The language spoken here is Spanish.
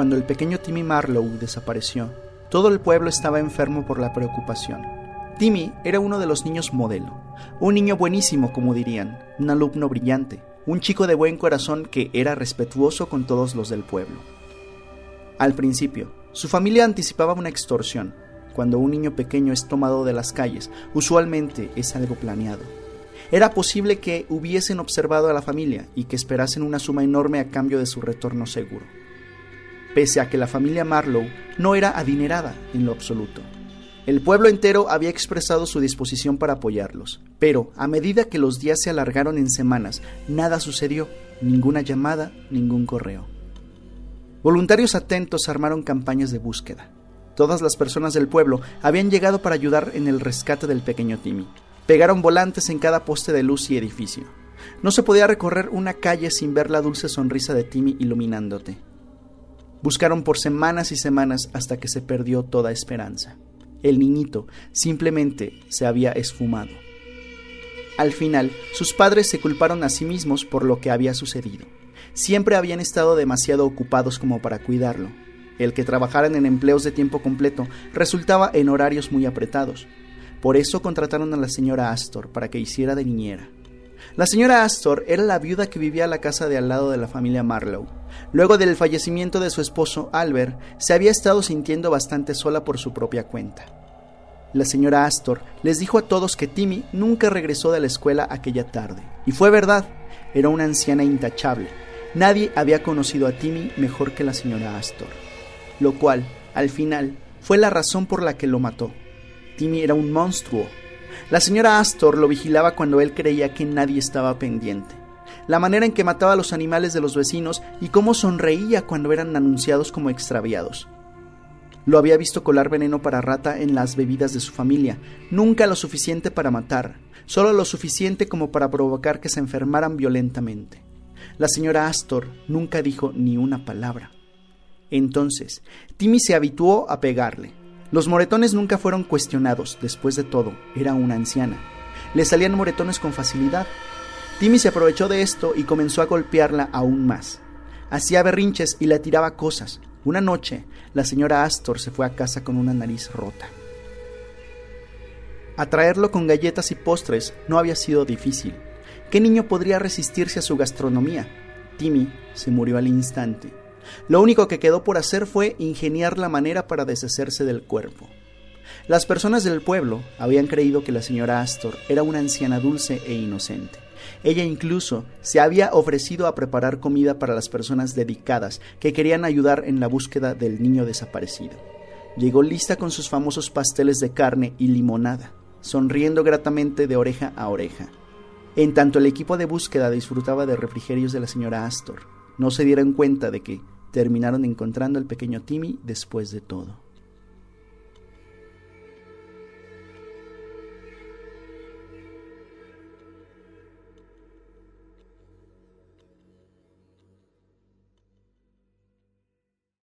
cuando el pequeño Timmy Marlowe desapareció, todo el pueblo estaba enfermo por la preocupación. Timmy era uno de los niños modelo, un niño buenísimo, como dirían, un alumno brillante, un chico de buen corazón que era respetuoso con todos los del pueblo. Al principio, su familia anticipaba una extorsión. Cuando un niño pequeño es tomado de las calles, usualmente es algo planeado. Era posible que hubiesen observado a la familia y que esperasen una suma enorme a cambio de su retorno seguro. Pese a que la familia Marlowe no era adinerada en lo absoluto. El pueblo entero había expresado su disposición para apoyarlos, pero a medida que los días se alargaron en semanas, nada sucedió, ninguna llamada, ningún correo. Voluntarios atentos armaron campañas de búsqueda. Todas las personas del pueblo habían llegado para ayudar en el rescate del pequeño Timmy. Pegaron volantes en cada poste de luz y edificio. No se podía recorrer una calle sin ver la dulce sonrisa de Timmy iluminándote. Buscaron por semanas y semanas hasta que se perdió toda esperanza. El niñito simplemente se había esfumado. Al final, sus padres se culparon a sí mismos por lo que había sucedido siempre habían estado demasiado ocupados como para cuidarlo. El que trabajaran en empleos de tiempo completo resultaba en horarios muy apretados. Por eso contrataron a la señora Astor para que hiciera de niñera. La señora Astor era la viuda que vivía a la casa de al lado de la familia Marlowe. Luego del fallecimiento de su esposo Albert, se había estado sintiendo bastante sola por su propia cuenta. La señora Astor les dijo a todos que Timmy nunca regresó de la escuela aquella tarde. Y fue verdad, era una anciana intachable, Nadie había conocido a Timmy mejor que la señora Astor, lo cual, al final, fue la razón por la que lo mató. Timmy era un monstruo. La señora Astor lo vigilaba cuando él creía que nadie estaba pendiente. La manera en que mataba a los animales de los vecinos y cómo sonreía cuando eran anunciados como extraviados. Lo había visto colar veneno para rata en las bebidas de su familia, nunca lo suficiente para matar, solo lo suficiente como para provocar que se enfermaran violentamente. La señora Astor nunca dijo ni una palabra. Entonces, Timmy se habituó a pegarle. Los moretones nunca fueron cuestionados, después de todo, era una anciana. Le salían moretones con facilidad. Timmy se aprovechó de esto y comenzó a golpearla aún más. Hacía berrinches y le tiraba cosas. Una noche, la señora Astor se fue a casa con una nariz rota. Atraerlo con galletas y postres no había sido difícil. ¿Qué niño podría resistirse a su gastronomía? Timmy se murió al instante. Lo único que quedó por hacer fue ingeniar la manera para deshacerse del cuerpo. Las personas del pueblo habían creído que la señora Astor era una anciana dulce e inocente. Ella incluso se había ofrecido a preparar comida para las personas dedicadas que querían ayudar en la búsqueda del niño desaparecido. Llegó lista con sus famosos pasteles de carne y limonada, sonriendo gratamente de oreja a oreja. En tanto el equipo de búsqueda disfrutaba de refrigerios de la señora Astor, no se dieron cuenta de que terminaron encontrando al pequeño Timmy después de todo.